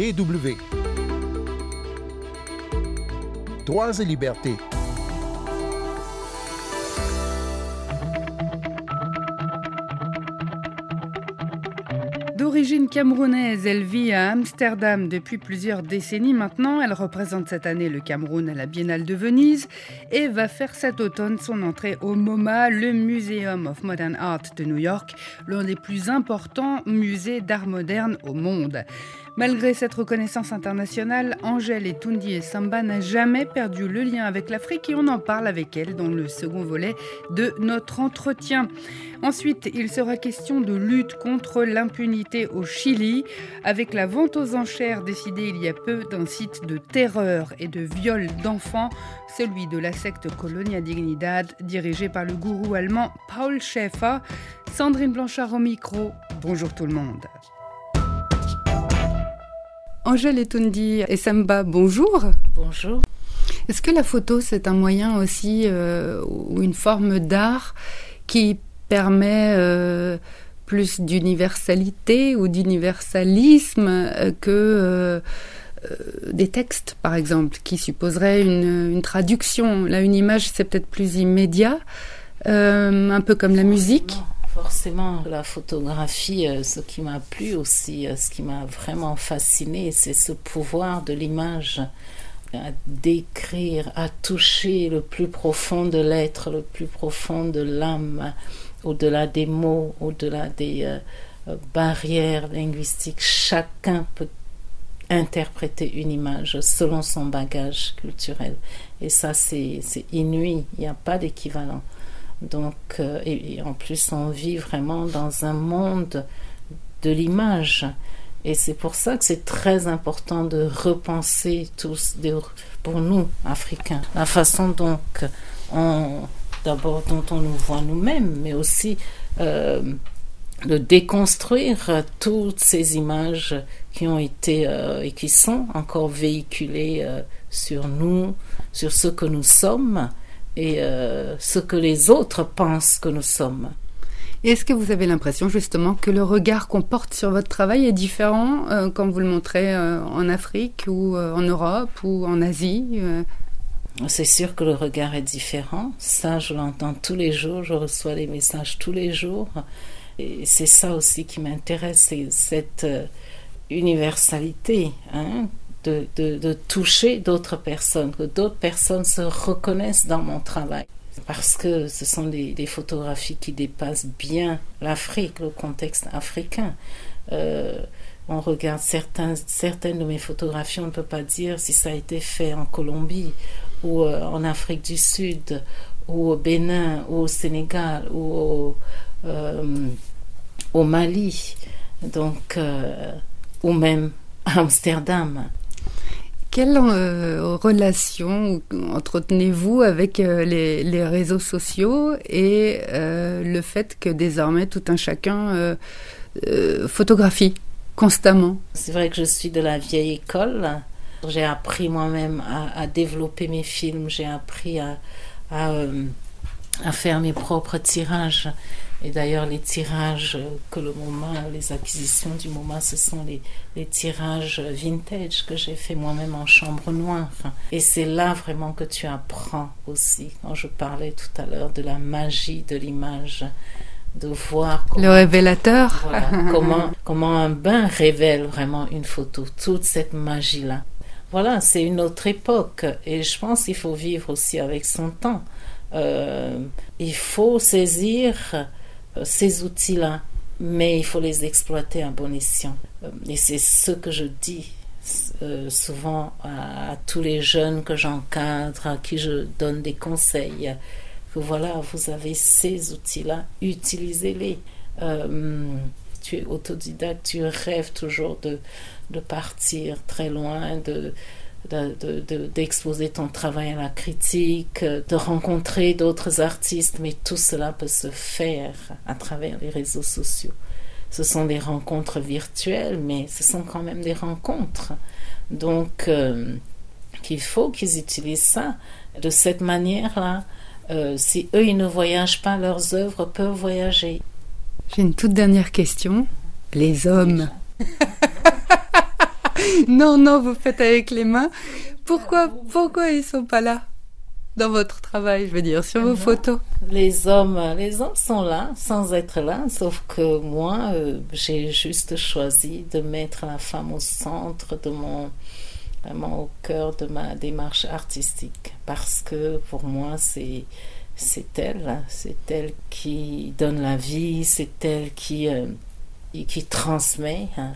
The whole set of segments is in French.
Et. D'origine camerounaise, elle vit à Amsterdam depuis plusieurs décennies maintenant. Elle représente cette année le Cameroun à la Biennale de Venise et va faire cet automne son entrée au MoMA, le Museum of Modern Art de New York, l'un des plus importants musées d'art moderne au monde. Malgré cette reconnaissance internationale, Angèle et Tundi et Samba n'ont jamais perdu le lien avec l'Afrique et on en parle avec elle dans le second volet de notre entretien. Ensuite, il sera question de lutte contre l'impunité au Chili, avec la vente aux enchères décidée il y a peu d'un site de terreur et de viol d'enfants, celui de la secte Colonia Dignidad, dirigée par le gourou allemand Paul Schäfer. Sandrine Blanchard au micro. Bonjour tout le monde. Angèle Etundi et Samba, bonjour. Bonjour. Est-ce que la photo, c'est un moyen aussi euh, ou une forme d'art qui permet euh, plus d'universalité ou d'universalisme euh, que des textes, par exemple, qui supposeraient une, une traduction? Là, une image, c'est peut-être plus immédiat, un peu comme la musique forcément la photographie, euh, ce qui m'a plu aussi, euh, ce qui m'a vraiment fasciné, c'est ce pouvoir de l'image à décrire, à toucher le plus profond de l'être, le plus profond de l'âme, au-delà des mots, au-delà des euh, barrières linguistiques. Chacun peut interpréter une image selon son bagage culturel. Et ça, c'est inouï, il n'y a pas d'équivalent. Donc, euh, et, en plus, on vit vraiment dans un monde de l'image. Et c'est pour ça que c'est très important de repenser tous, pour nous, Africains, la façon donc on, d'abord dont on nous voit nous-mêmes, mais aussi euh, de déconstruire toutes ces images qui ont été euh, et qui sont encore véhiculées sur nous, sur ce que nous sommes et euh, ce que les autres pensent que nous sommes. Est-ce que vous avez l'impression justement que le regard qu'on porte sur votre travail est différent euh, quand vous le montrez euh, en Afrique ou en Europe ou en Asie C'est sûr que le regard est différent. Ça, je l'entends tous les jours. Je reçois les messages tous les jours. Et c'est ça aussi qui m'intéresse, c'est cette universalité hein, de, toucher d'autres personnes, que d'autres personnes se reconnaissent dans mon travail. Parce que ce sont des, photographies qui dépassent bien l'Afrique, le contexte africain. Euh, on regarde certains, certaines de mes photographies, on ne peut pas dire si ça a été fait en Colombie ou euh, en Afrique du Sud ou au Bénin ou au Sénégal ou au, euh, Mali, donc, ou même à Amsterdam. Quelle euh, relation entretenez-vous avec euh, les, réseaux sociaux et euh, le fait que désormais tout un chacun photographie constamment? C'est vrai que je suis de la vieille école. J'ai appris moi-même à, développer mes films, j'ai appris à, à, faire mes propres tirages. Et d'ailleurs, les tirages que le moment, les acquisitions du moment, ce sont les, les tirages vintage que j'ai fait moi-même en chambre noire. et c'est là vraiment que tu apprends aussi, quand je parlais tout à l'heure de la magie de l'image, de voir le révélateur, comment, comment un bain révèle vraiment une photo, toute cette magie-là. Voilà, c'est une autre époque et je pense qu'il faut vivre aussi avec son temps. Euh, il faut saisir ces outils-là, mais il faut les exploiter à bon escient. Euh, et c'est ce que je dis euh, souvent à, tous les jeunes que j'encadre, à qui je donne des conseils. Voilà, vous avez ces outils-là, utilisez-les. tu es autodidacte, tu rêves toujours de, de partir très loin, de, d'exposer ton travail à la critique, de rencontrer d'autres artistes, mais tout cela peut se faire à travers les réseaux sociaux. Ce sont des rencontres virtuelles, mais ce sont quand même des rencontres. Donc, euh, qu'il faut qu'ils utilisent ça de cette manière-là. Euh, si eux, ils ne voyagent pas, leurs œuvres peuvent voyager. J'ai une toute dernière question. Les hommes. non, non, vous faites avec les mains. Pourquoi, pourquoi ils sont pas là dans votre travail, je veux dire, sur vos photos? Les hommes, les hommes sont là, sans être là, sauf que moi, euh, j'ai juste choisi de mettre la femme au centre de mon, vraiment au cœur de ma démarche artistique, parce que pour moi, c'est c'est elle, c'est elle qui donne la vie, c'est elle qui euh, qui transmet. Hein.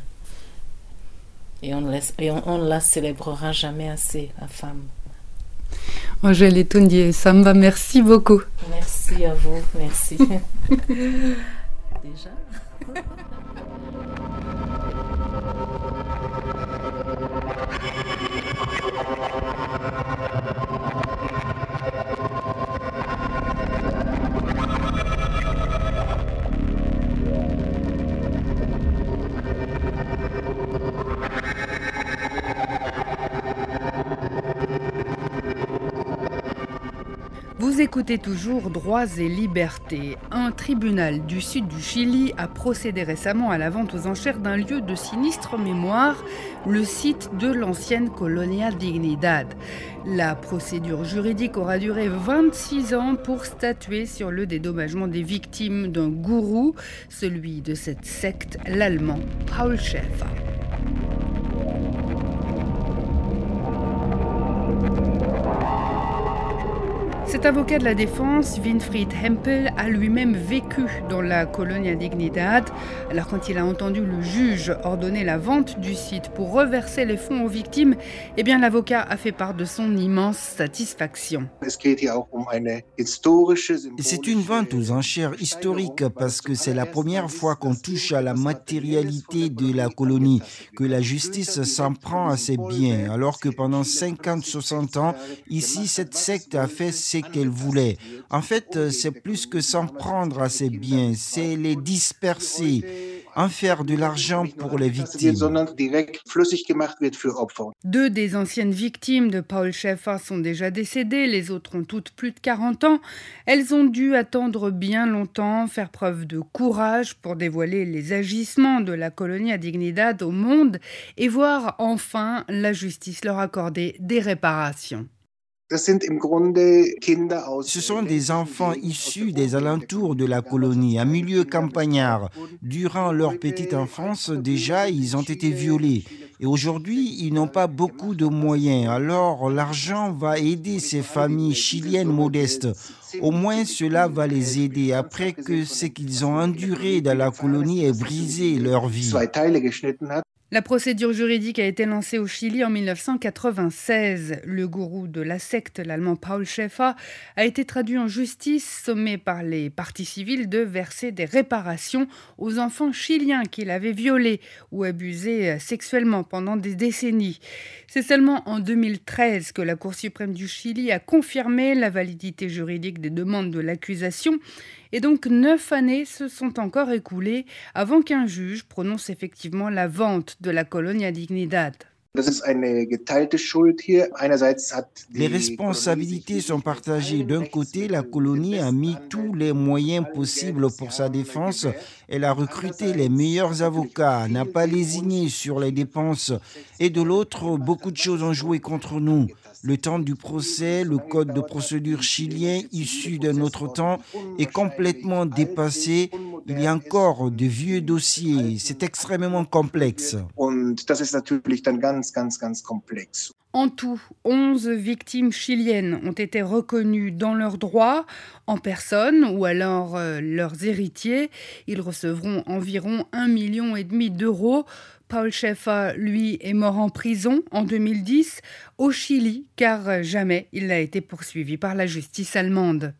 Et on ne la célébrera jamais assez, la femme. Angèle Etundi Samba, merci beaucoup. Merci à vous, merci. Déjà Vous écoutez toujours Droits et Libertés. Un tribunal du sud du Chili a procédé récemment à la vente aux enchères d'un lieu de sinistre mémoire, le site de l'ancienne Colonia Dignidad. La procédure juridique aura duré 26 ans pour statuer sur le dédommagement des victimes d'un gourou, celui de cette secte, l'allemand Paul Schäfer. Cet avocat de la défense, Winfried Hempel, a lui-même vécu dans la Colonia Dignidad. Alors quand il a entendu le juge ordonner la vente du site pour reverser les fonds aux victimes, eh bien l'avocat a fait part de son immense satisfaction. C'est une vente aux enchères historiques parce que c'est la première fois qu'on touche à la matérialité de la colonie, que la justice s'en prend à ses biens, alors que pendant 50-60 ans, ici, cette secte a fait ses qu'elle voulait. En fait, euh, c'est plus que s'en prendre à ses biens, c'est les disperser, en faire de l'argent pour les victimes. Deux des anciennes victimes de Paul Schäfer sont déjà décédées, les autres ont toutes plus de 40 ans. Elles ont dû attendre bien longtemps, faire preuve de courage pour dévoiler les agissements de la colonie à Dignidad au monde et voir enfin la justice leur accorder des réparations. Ce sont des enfants issus des alentours de la colonie, à milieu campagnard. Durant leur petite enfance, déjà, ils ont été violés. Et aujourd'hui, ils n'ont pas beaucoup de moyens. Alors, l'argent va aider ces familles chiliennes modestes. Au moins, cela va les aider après que ce qu'ils ont enduré dans la colonie ait brisé leur vie. La procédure juridique a été lancée au Chili en 1996. Le gourou de la secte, l'allemand Paul Schäfer, a été traduit en justice, sommé par les partis civils de verser des réparations aux enfants chiliens qu'il avait violés ou abusés sexuellement pendant des décennies. C'est seulement en 2013 que la Cour suprême du Chili a confirmé la validité juridique des demandes de l'accusation et donc neuf années se sont encore écoulées avant qu'un juge prononce effectivement la vente de la Colonia Dignidad. Les responsabilités sont partagées. D'un côté, la colonie a mis tous les moyens possibles pour sa défense. Elle a recruté les meilleurs avocats, n'a pas lésiné sur les dépenses. Et de l'autre, beaucoup de choses ont joué contre nous. Le temps du procès, le code de procédure chilien issu d'un autre temps est complètement dépassé. Il y a encore de vieux dossiers. C'est extrêmement complexe. En tout, 11 victimes chiliennes ont été reconnues dans leurs droits en personne ou alors euh, leurs héritiers. Ils recevront environ un million et demi d'euros Paul Schäfer, lui, est mort en prison en 2010 au Chili, car jamais il n'a été poursuivi par la justice allemande.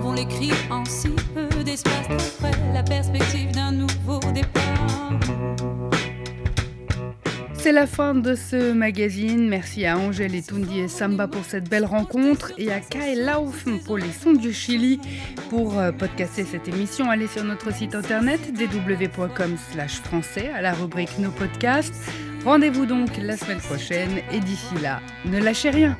Vont les en si peu d'espace la perspective d'un nouveau départ. C'est la fin de ce magazine. Merci à Angèle Etundi et Samba pour cette belle rencontre et à Kai Laufm pour les sons du Chili. Pour euh, podcaster cette émission, allez sur notre site internet www.com français à la rubrique Nos podcasts. Rendez-vous donc la semaine prochaine et d'ici là, ne lâchez rien.